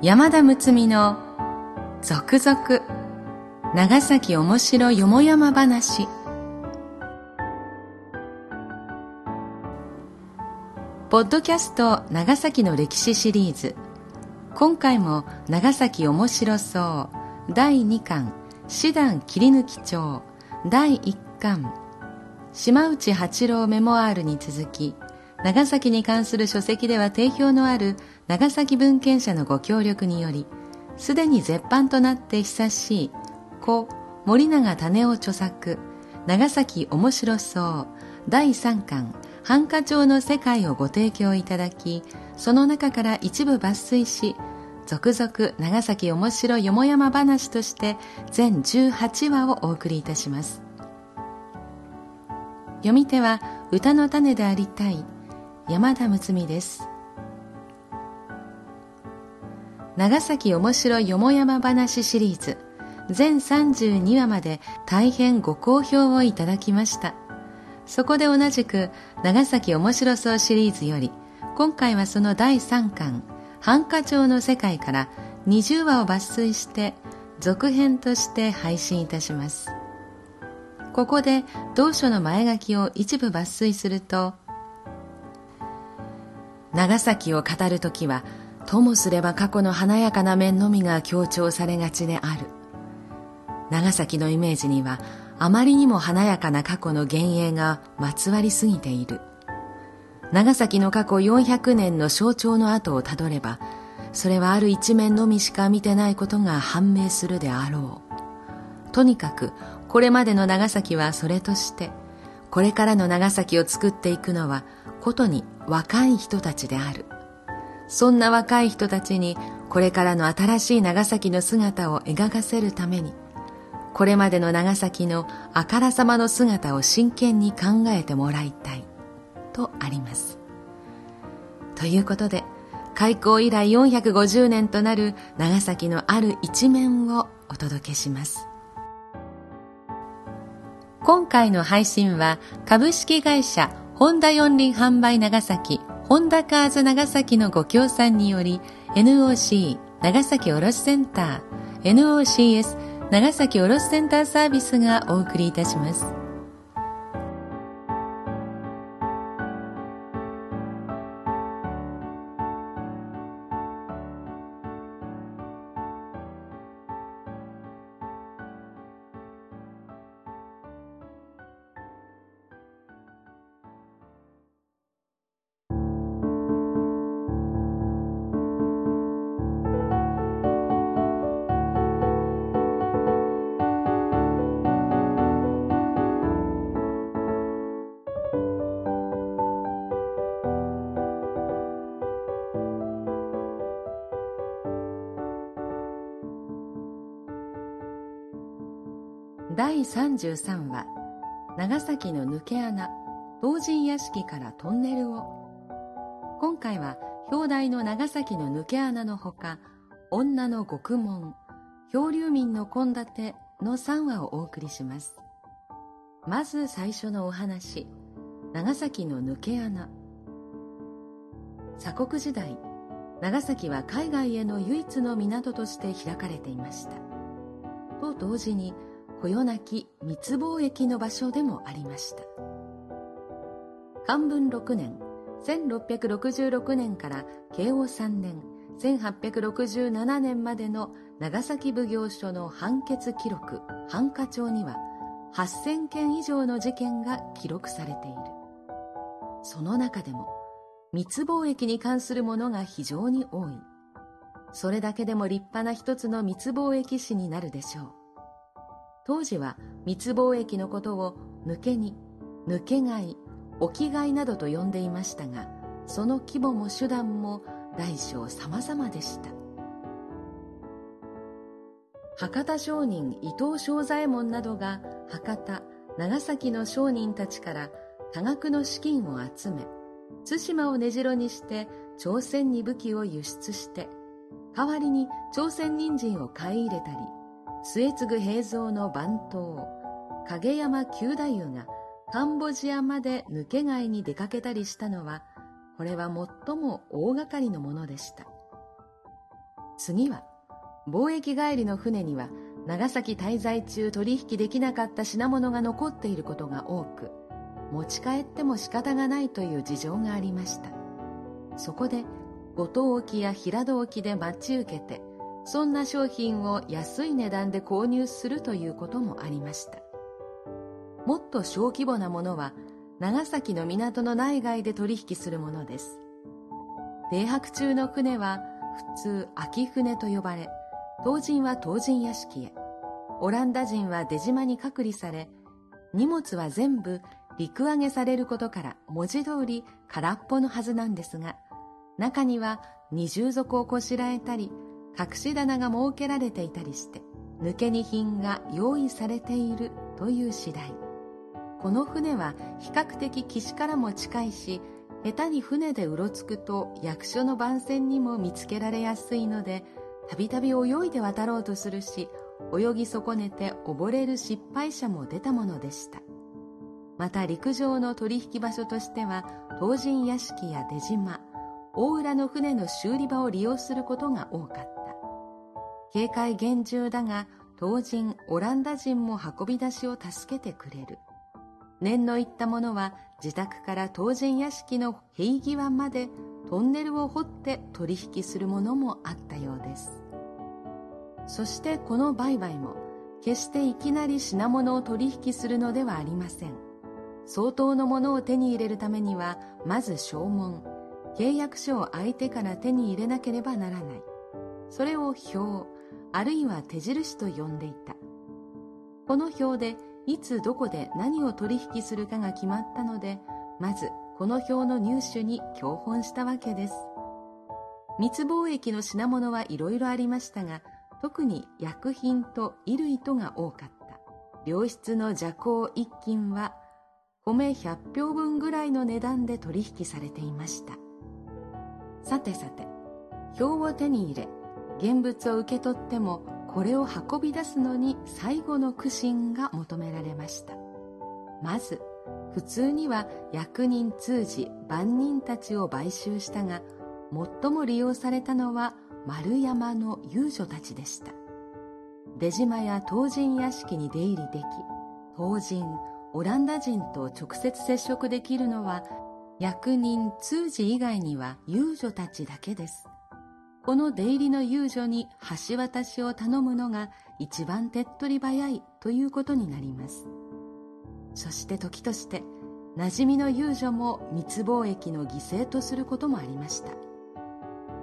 山田睦美の続々長崎おもしろよもやま話。ポッドキャスト長崎の歴史シリーズ。今回も長崎おもしろそう第2巻師団切り抜き帳第1巻。島内八郎メモアールに続き長崎に関する書籍では定評のある長崎文献者のご協力によりすでに絶版となって久しい故森永種夫著作長崎面白そう第3巻繁華町の世界をご提供いただきその中から一部抜粋し続々長崎面白よもやま話として全18話をお送りいたします。読み手は歌の種でありたい山田睦美です。長崎面白よもやま話シリーズ。全32話まで大変ご好評をいただきました。そこで同じく長崎面白そうシリーズより今回はその第3巻繁華町の世界から20話を抜粋して続編として配信いたします。ここで同書の前書きを一部抜粋すると長崎を語るときはともすれば過去の華やかな面のみが強調されがちである。長崎のイメージにはあまりにも華やかな過去の幻影がまつわりすぎている。長崎の過去400年の象徴の跡をたどればそれはある一面のみしか見てないことが判明するであろう。とにかくこれまでの長崎はそれとしてこれからの長崎を作っていくのはことに若い人たちである。そんな若い人たちにこれからの新しい長崎の姿を描かせるためにこれまでの長崎のあからさまの姿を真剣に考えてもらいたいとあります。ということで開港以来450年となる長崎のある一面をお届けします。今回の配信は株式会社ホンダ四輪販売長崎、ホンダカーズ長崎のご協賛により、NOC 長崎卸センター、NOCS 長崎卸センターサービスがお送りいたします。33話長崎の抜け穴同人屋敷からトンネルを。今回は表題の長崎の抜け穴のほか女の獄門漂流民の献立の3話をお送りします。まず最初のお話長崎の抜け穴。鎖国時代長崎は海外への唯一の港として開かれていました。と同時にこよなき密貿易の場所でもありました。漢文6年1666年から慶応3年1867年までの長崎奉行所の判決記録繁華帳には8000件以上の事件が記録されている。その中でも密貿易に関するものが非常に多い。それだけでも立派な一つの密貿易史になるでしょう。当時は密貿易のことを抜け荷抜け買い置き買いなどと呼んでいましたがその規模も手段も大小様々でした。博多商人伊藤正左衛門などが博多長崎の商人たちから多額の資金を集め対馬を根城にして朝鮮に武器を輸出して代わりに朝鮮人参を買い入れたり末継平蔵の番頭影山九太夫がカンボジアまで抜け買いに出かけたりしたのはこれは最も大掛かりのものでした次は、貿易帰りの船には長崎滞在中取引できなかった品物が残っていることが多く、持ち帰っても仕方がないという事情がありました。そこで、五島沖や平戸沖で待ち受けて、そんな商品を安い値段で購入するということもありました。もっと小規模なものは、長崎の港の内外で取引するものです。停泊中の船は普通秋船と呼ばれ、当人は当人屋敷へ、オランダ人は出島に隔離され、荷物は全部陸揚げされることから文字通り空っぽのはずなんですが、中には二重底をこしらえたり、隠し棚が設けられていたりして、抜け荷品が用意されているという次第。この船は比較的岸からも近いし、下手に船でうろつくと役所の番船にも見つけられやすいので、たびたび泳いで渡ろうとするし、泳ぎ損ねて溺れる失敗者も出たものでした。また陸上の取引場所としては、東人屋敷や出島、大浦の船の修理場を利用することが多かった。警戒厳重だが、当人、オランダ人も運び出しを助けてくれる。念のいったものは自宅から東人屋敷の塀際までトンネルを掘って取引するものもあったようです。そしてこの売買も決していきなり品物を取引するのではありません。相当のものを手に入れるためには、まず証文、契約書を相手から手に入れなければならない。それを表、あるいは手印と呼んでいた。この表でいつどこで何を取引するかが決まったので、まずこの表の入手に教本したわけです。密貿易の品物はいろいろありましたが、特に薬品と衣類とが多かった。良質の邪行一斤は、米100票分ぐらいの値段で取引されていました。さてさて、表を手に入れ、現物を受け取っても、これを運び出すのに最後の苦心が求められました。まず、普通には役人通じ万人たちを買収したが、最も利用されたのは丸山の遊女たちでした。出島や東人屋敷に出入りでき、東人、オランダ人と直接接触できるのは、役人通じ以外には遊女たちだけです。この出入りの遊女に橋渡しを頼むのが一番手っ取り早いということになります。そして時として馴染みの遊女も密貿易の犠牲とすることもありました。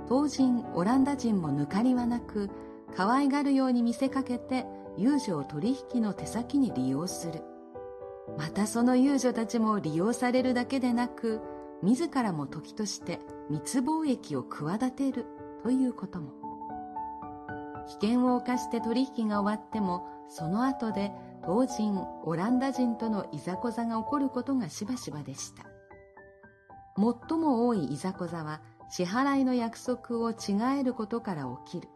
当人オランダ人も抜かりはなく可愛がるように見せかけて遊女を取引の手先に利用する。またその遊女たちも利用されるだけでなく自らも時として密貿易を企てるということも。危険を冒して取引が終わってもその後で当人オランダ人とのいざこざが起こることがしばしばでした。最も多いいざこざは支払いの約束を違えることから起きる。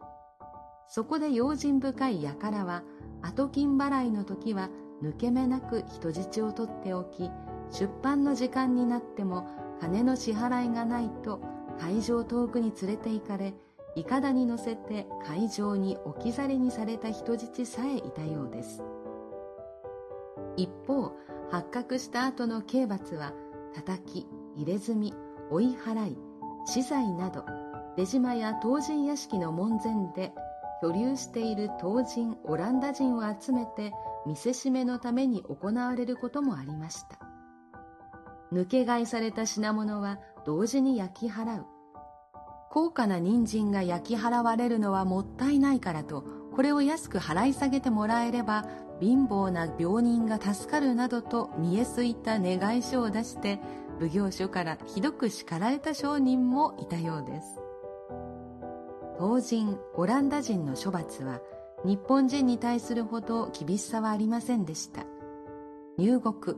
そこで用心深い輩は、後金払いの時は抜け目なく人質を取っておき、出版の時間になっても金の支払いがないと会場遠くに連れて行かれ、いかだに乗せて会場に置き去りにされた人質さえいたようです。一方、発覚した後の刑罰は、叩き、入れ墨、追い払い、資材など出島や東人屋敷の門前で居留している東人オランダ人を集めて見せしめのために行われることもありました抜け買いされた品物は同時に焼き払う高価な人参が焼き払われるのはもったいないからとこれを安く払い下げてもらえれば貧乏な病人が助かるなどと見えすいた願い書を出して奉行所からひどく叱られた商人もいたようです。当人、オランダ人の処罰は日本人に対するほど厳しさはありませんでした。入国、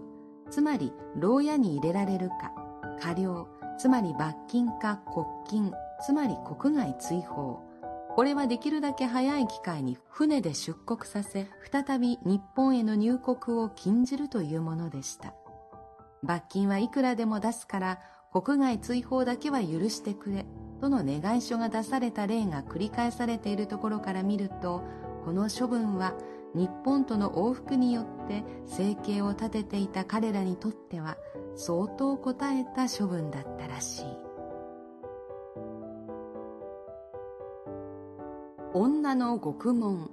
つまり牢屋に入れられるか、過料、つまり罰金か国金、つまり国外追放。これはできるだけ早い機会に船で出国させ、再び日本への入国を禁じるというものでした。罰金はいくらでも出すから国外追放だけは許してくれとの願い書が出された例が繰り返されているところから見ると、この処分は日本との往復によって生計を立てていた彼らにとっては相当応えた処分だったらしい。女の獄門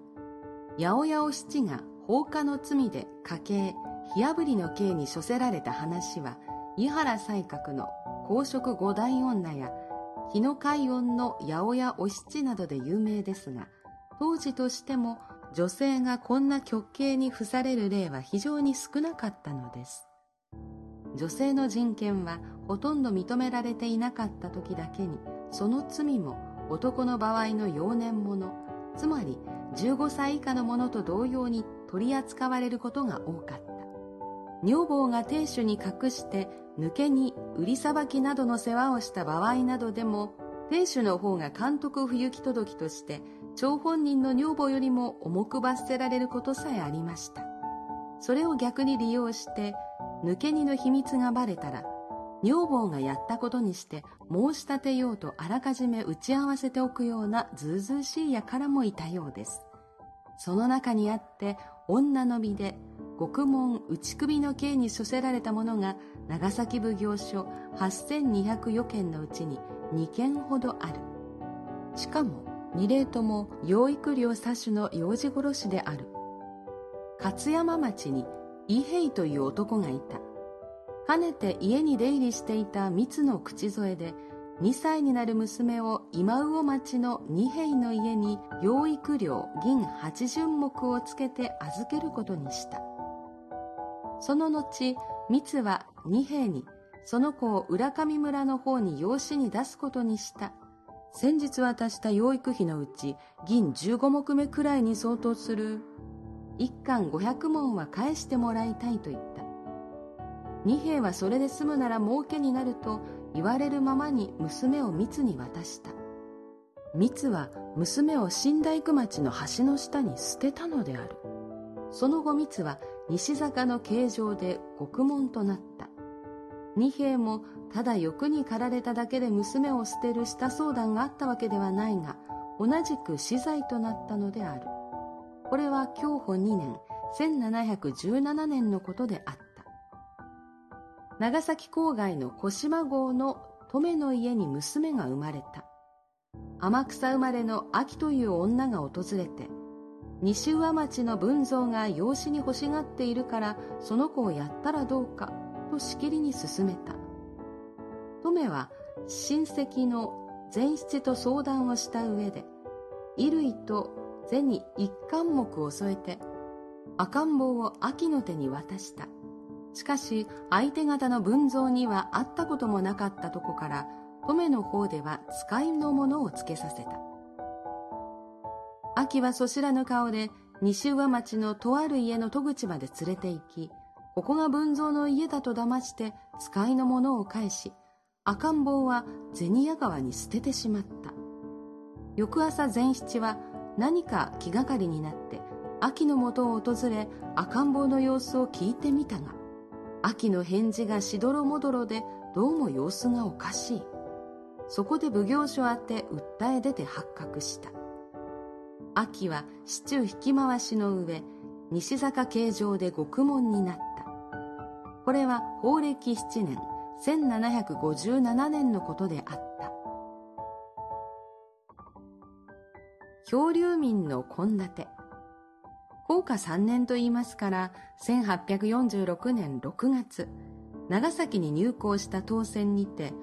八百屋お七が放火の罪で家計火あぶりの刑に処せられた話は井原西閣の公職五代女や日野海音の八百屋お七などで有名ですが当時としても女性がこんな極刑に付される例は非常に少なかったのです。女性の人権はほとんど認められていなかった時だけに、その罪も男の場合の幼年者、つまり15歳以下の者と同様に取り扱われることが多かった。女房が亭主に隠して抜けに売りさばきなどの世話をした場合などでも亭主の方が監督不行き届きとして張本人の女房よりも重く罰せられることさえありました。それを逆に利用して、抜け荷の秘密がバレたら、女房がやったことにして申し立てようとあらかじめ打ち合わせておくようなずうずうしい輩もいたようです。その中にあって女の身で獄門打ち首の刑に処せられた者が長崎奉行所8200余件のうちに2件ほどある。しかも二例とも養育料詐取の幼児殺しである。勝山町に伊平という男がいた。かねて家に出入りしていた蜜の口添えで、2歳になる娘を今魚町の二平の家に養育料銀八十目をつけて預けることにした。その後、蜜は二平にその子を浦上村の方に養子に出すことにした先日渡した養育費のうち銀15目目くらいに相当する一貫500文は返してもらいたいと言った。二兵はそれで済むなら儲けになると言われるままに娘を密に渡した。密は娘を新大工町の橋の下に捨てたのである。その後密は西坂の形状で獄門となった。二兵もただ欲に駆られただけで娘を捨てるした相談があったわけではないが、同じく死罪となったのである。これは享保2年、1717年のことであった。長崎郊外の小島郷の留の家に娘が生まれた。天草生まれの秋という女が訪れて、西上町の文蔵が養子に欲しがっているから、その子をやったらどうか、としきりに進めた。留は親戚の前七と相談をした上で、衣類と銭一貫目を添えて、赤ん坊を秋の手に渡した。しかし、相手方の文蔵には会ったこともなかったとこから、留の方では使いのものをつけさせた。秋はそしらぬ顔で、西上町のとある家の戸口まで連れて行き、ここが文蔵の家だと騙して使いのものを返し、赤ん坊は銭屋川に捨ててしまった。翌朝前七は何か気がかりになって秋の元を訪れ赤ん坊の様子を聞いてみたが、秋の返事がしどろもどろでどうも様子がおかしい。そこで奉行所宛て訴え出て発覚した。秋は市中引き回しの上、西坂形状で獄門になった。これは法暦7年、1757年のことであった。漂流民の献立。高下3年と言いますから、1846年6月、長崎に入港した当選にて、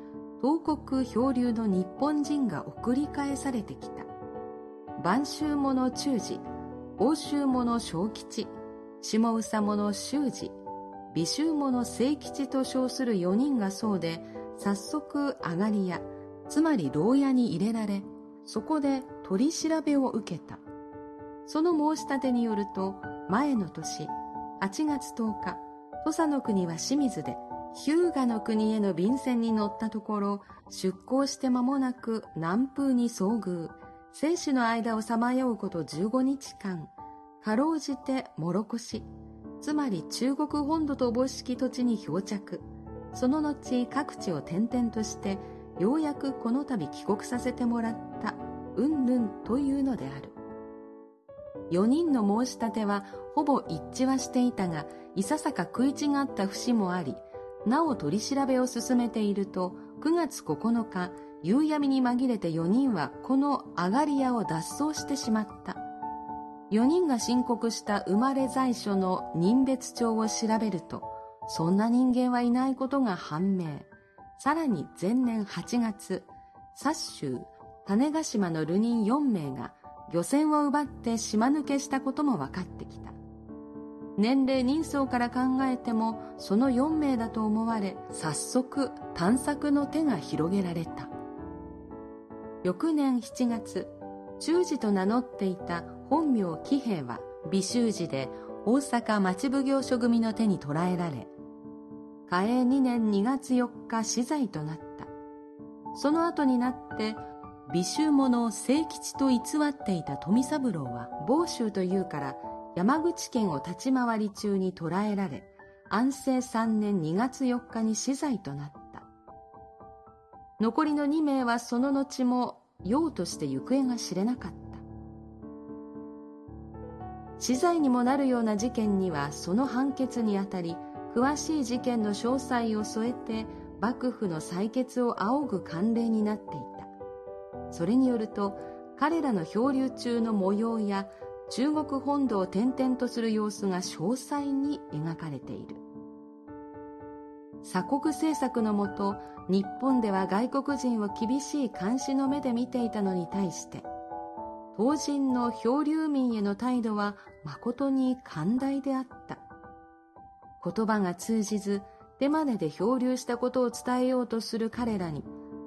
東国漂流の日本人が送り返されてきた。晩秋者中治、欧州者小吉、下宇佐者修治、美州者聖吉と称する4人がそうで、早速上がり屋、つまり牢屋に入れられ、そこで取り調べを受けた。その申し立てによると、前の年、8月10日、土佐の国は清水で、日向の国への便箋に乗ったところ、出港して間もなく南風に遭遇、生死の間をさまようこと15日間、かろうじてもろこし、つまり中国本土とおぼしき土地に漂着。その後各地を転々として、ようやくこの度帰国させてもらったうんぬんというのである。4人の申し立てはほぼ一致はしていたがいささか食い違った節もありなお取り調べを進めていると9月9日夕闇に紛れて4人はこの上がり屋を脱走してしまった。4人が申告した生まれ在所の人別帳を調べるとそんな人間はいないことが判明。さらに前年8月殺州種子島の流人4名が漁船を奪って島抜けしたことも分かってきた。年齢人相から考えてもその4名だと思われ早速探索の手が広げられた。翌年7月中治と名乗っていた本名喜平は美州寺で大阪町奉行所組の手に捕らえられ嘉永2年2月4日死罪となった。その後になって美州者を清吉と偽っていた富三郎は房州というから山口県を立ち回り中に捕らえられ安政3年2月4日に死罪となった。残りの2名はその後も用として行方が知れなかった。死罪にもなるような事件にはその判決にあたり詳しい事件の詳細を添えて幕府の採決を仰ぐ慣例になっていた。それによると彼らの漂流中の模様や中国本土を転々とする様子が詳細に描かれている。鎖国政策のもと日本では外国人を厳しい監視の目で見ていたのに対して当人の漂流民への態度は誠に寛大であった。言葉が通じず手真似で漂流したことを伝えようとする彼らに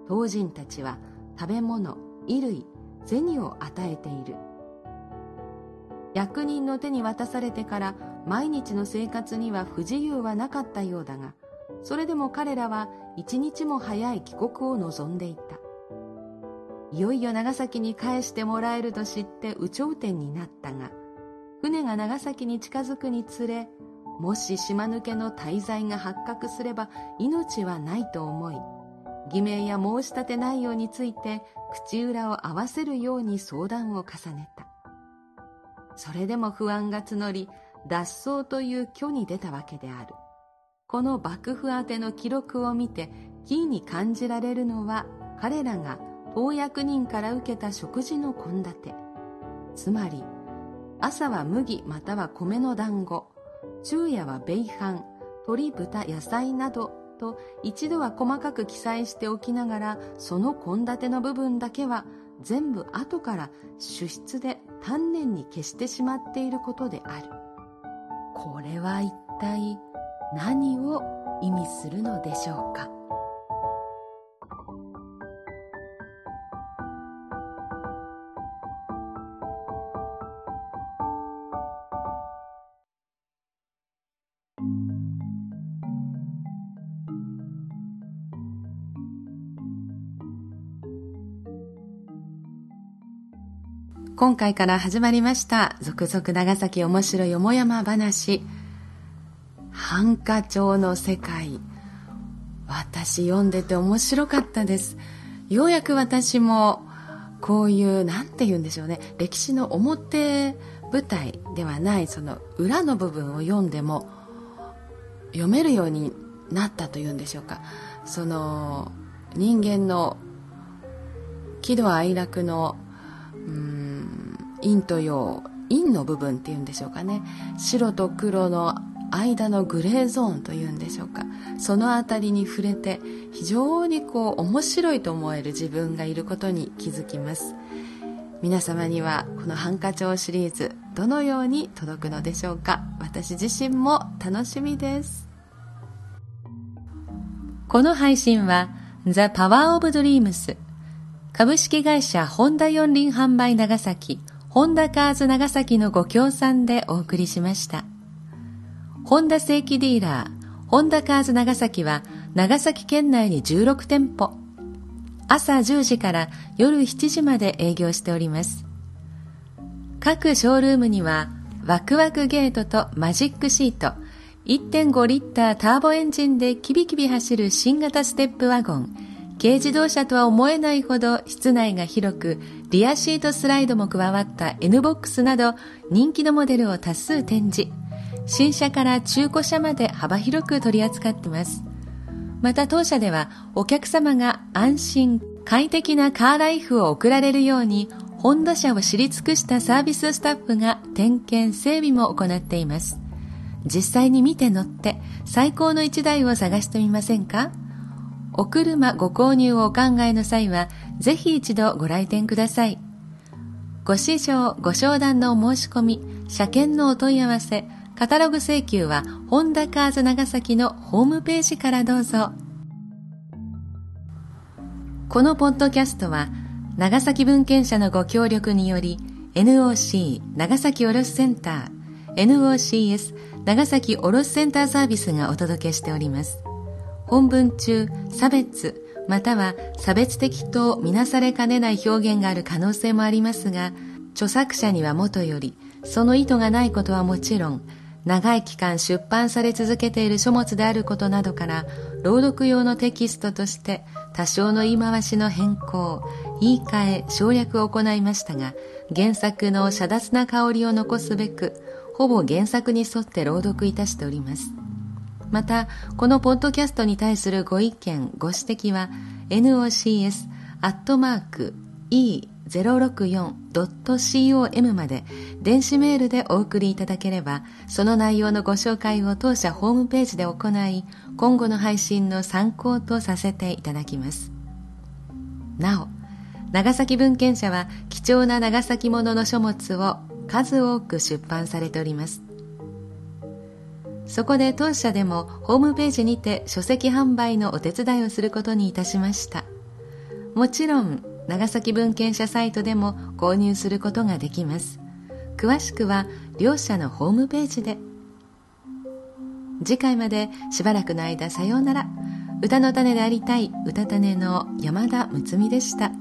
当人たちは食べ物衣類銭を与えている。役人の手に渡されてから毎日の生活には不自由はなかったようだがそれでも彼らは一日も早い帰国を望んでいた。いよいよ長崎に返してもらえると知って有頂天になったが船が長崎に近づくにつれもし島抜けの滞在が発覚すれば命はないと思い偽名や申し立て内容について口裏を合わせるように相談を重ねた。それでも不安が募り脱走という虚に出たわけである。この幕府宛ての記録を見てキーに感じられるのは彼らが当役人から受けた食事の献立。つまり朝は麦または米の団子。昼夜は米飯。鶏豚野菜などと一度は細かく記載しておきながらその献立の部分だけは全部後から主筆で丹念に消してしまっていることである。これは一体何を意味するのでしょうか？今回から始まりました続々長崎面白いよもやま話。ハンカチョウの世界。私読んでて面白かったです。ようやく私もこういう何て言うんでしょうね。歴史の表舞台ではないその裏の部分を読んでも読めるようになったというんでしょうか。その人間の喜怒哀楽の陰と陽陰の部分っていうんでしょうかね。白と黒の間のグレーゾーンというんでしょうか。その辺りに触れて非常にこう面白いと思える自分がいることに気づきます。皆様にはこのハンカチョウシリーズどのように届くのでしょうか。私自身も楽しみです。この配信は The Power of Dreams 株式会社ホンダ四輪販売長崎ホンダカーズ長崎のご協賛でお送りしました。ホンダ正規ディーラー、ホンダカーズ長崎は長崎県内に16店舗。朝10時から夜7時まで営業しております。各ショールームにはワクワクゲートとマジックシート、1.5リッターターボエンジンでキビキビ走る新型ステップワゴン、軽自動車とは思えないほど室内が広く、リアシートスライドも加わった N ボックスなど人気のモデルを多数展示。新車から中古車まで幅広く取り扱ってます。また当社ではお客様が安心、快適なカーライフを送られるように、ホンダ車を知り尽くしたサービススタッフが点検、整備も行っています。実際に見て乗って最高の一台を探してみませんか？お車ご購入をお考えの際は、ぜひ一度ご来店ください。ご試乗、ご商談のお申し込み、車検のお問い合わせ、カタログ請求は、ホンダカーズ長崎のホームページからどうぞ。このポッドキャストは、長崎文献社のご協力により、NOC 長崎卸センター、NOCS 長崎卸センターサービスがお届けしております。本文中、差別、または差別的とみなされかねない表現がある可能性もありますが、著作者にはもとより、その意図がないことはもちろん、長い期間出版され続けている書物であることなどから、朗読用のテキストとして多少の言い回しの変更、言い換え、省略を行いましたが、原作の遮奪な香りを残すべく、ほぼ原作に沿って朗読いたしております。また、このポッドキャストに対するご意見、ご指摘は、nocs.e064.com まで電子メールでお送りいただければ、その内容のご紹介を当社ホームページで行い、今後の配信の参考とさせていただきます。なお、長崎文献社は貴重な長崎ものの書物を数多く出版されております。そこで当社でもホームページにて書籍販売のお手伝いをすることにいたしました。もちろん長崎文献社サイトでも購入することができます。詳しくは両社のホームページで。次回までしばらくの間さようなら。歌の種でありたい歌種の山田睦美でした。